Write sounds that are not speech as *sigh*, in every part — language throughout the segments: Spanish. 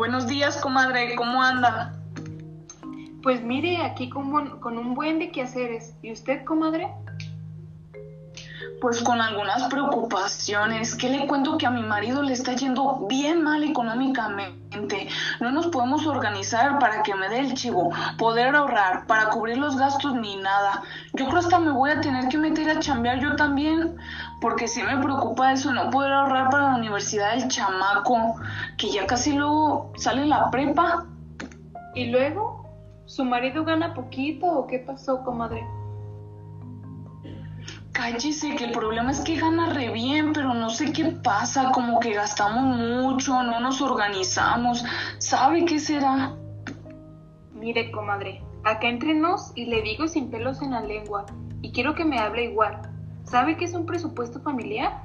Buenos días, comadre, ¿cómo anda? Pues mire, aquí con, con un buen de quehaceres. ¿Y usted, comadre? Pues con algunas preocupaciones. ¿Qué le cuento que a mi marido le está yendo bien mal económicamente? No nos podemos organizar para que me dé el chivo, poder ahorrar, para cubrir los gastos ni nada. Yo creo hasta me voy a tener que meter a chambear yo también, porque sí me preocupa eso, no poder ahorrar para la universidad del chamaco, que ya casi luego sale la prepa. ¿Y luego? ¿Su marido gana poquito o qué pasó, comadre? Cállese, que el problema es que gana re bien, pero no sé qué pasa, como que gastamos mucho, no nos organizamos. ¿Sabe qué será? Mire, comadre, acá entre nos y le digo sin pelos en la lengua, y quiero que me hable igual. ¿Sabe qué es un presupuesto familiar?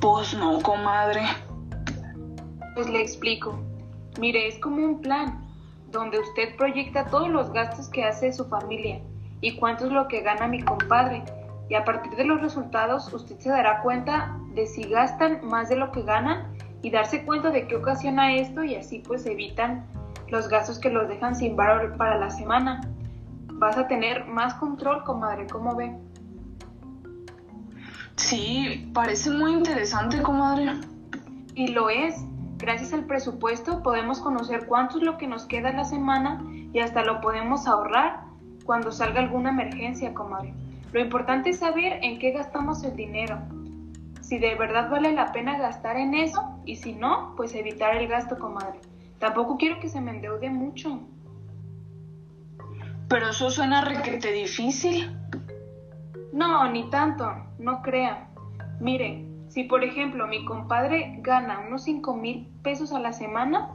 Pues no, comadre. Pues le explico. Mire, es como un plan, donde usted proyecta todos los gastos que hace su familia y cuánto es lo que gana mi compadre. Y a partir de los resultados, usted se dará cuenta de si gastan más de lo que ganan y darse cuenta de qué ocasiona esto y así pues evitan los gastos que los dejan sin valor para la semana. Vas a tener más control, comadre, ¿cómo ve? Sí, parece muy interesante, comadre. Y lo es. Gracias al presupuesto podemos conocer cuánto es lo que nos queda la semana y hasta lo podemos ahorrar cuando salga alguna emergencia, comadre. Lo importante es saber en qué gastamos el dinero. Si de verdad vale la pena gastar en eso y si no, pues evitar el gasto, comadre. Tampoco quiero que se me endeude mucho. Pero eso suena requete difícil. No, ni tanto, no crea. Mire, si por ejemplo mi compadre gana unos 5 mil pesos a la semana,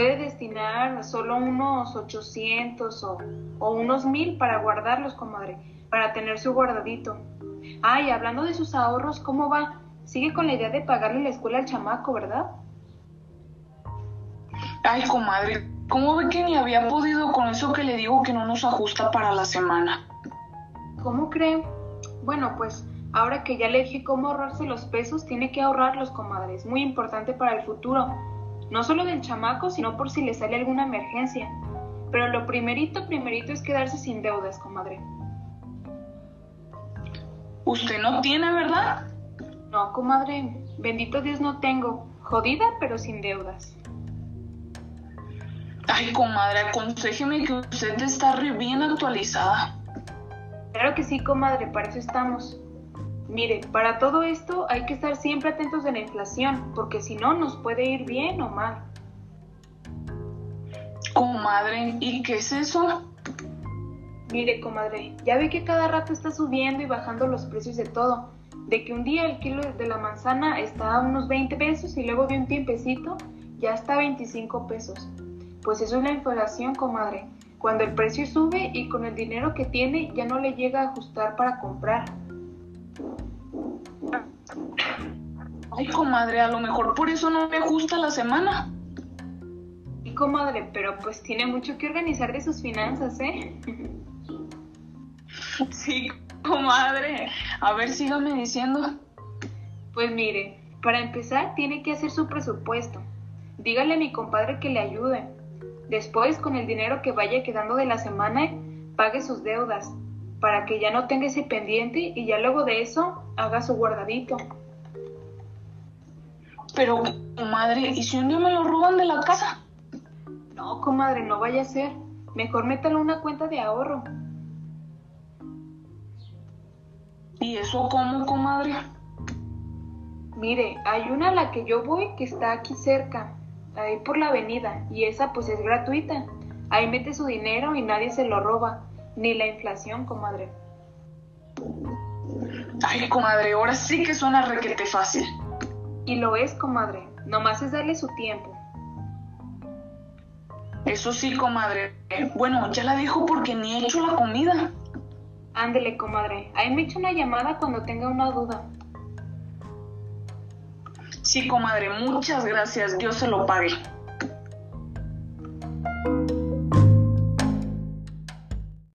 puede destinar solo unos 800 o, o unos mil para guardarlos, comadre, para tener su guardadito. Ay, hablando de sus ahorros, ¿cómo va? Sigue con la idea de pagarle la escuela al chamaco, ¿verdad? Ay, comadre, ¿cómo ve que ni había podido con eso que le digo que no nos ajusta para la semana? ¿Cómo cree? Bueno, pues ahora que ya le dije cómo ahorrarse los pesos, tiene que ahorrarlos, comadre. Es muy importante para el futuro. No solo del chamaco, sino por si le sale alguna emergencia. Pero lo primerito, primerito es quedarse sin deudas, comadre. Usted no tiene, ¿verdad? No, comadre, bendito Dios no tengo. Jodida, pero sin deudas. Ay, comadre, aconséjeme que usted está re bien actualizada. Claro que sí, comadre, para eso estamos. Mire, para todo esto hay que estar siempre atentos de la inflación, porque si no nos puede ir bien o mal. Comadre, ¿y qué es eso? Mire, comadre, ya ve que cada rato está subiendo y bajando los precios de todo. De que un día el kilo de la manzana está a unos 20 pesos y luego de un tiempecito ya está a 25 pesos. Pues eso es la inflación, comadre. Cuando el precio sube y con el dinero que tiene ya no le llega a ajustar para comprar. Ay, comadre, a lo mejor por eso no me ajusta la semana. Y comadre, pero pues tiene mucho que organizar de sus finanzas, ¿eh? *laughs* Sí, comadre. A ver, sígame diciendo. Pues mire, para empezar tiene que hacer su presupuesto. Dígale a mi compadre que le ayude. Después, con el dinero que vaya quedando de la semana, pague sus deudas, para que ya no tenga ese pendiente y ya luego de eso haga su guardadito. Pero, comadre, ¿y si un día me lo roban de la casa? No, comadre, no vaya a ser. Mejor métalo en una cuenta de ahorro. ¿Y eso cómo, comadre? Mire, hay una a la que yo voy que está aquí cerca, ahí por la avenida, y esa pues es gratuita. Ahí mete su dinero y nadie se lo roba, ni la inflación, comadre. Ay, comadre, ahora sí que suena requete fácil. Y lo es, comadre, nomás es darle su tiempo. Eso sí, comadre. Bueno, ya la dejo porque ni he hecho la comida. Ándele, comadre, ahí me echa una llamada cuando tenga una duda. Sí, comadre, muchas gracias. Dios se lo pague.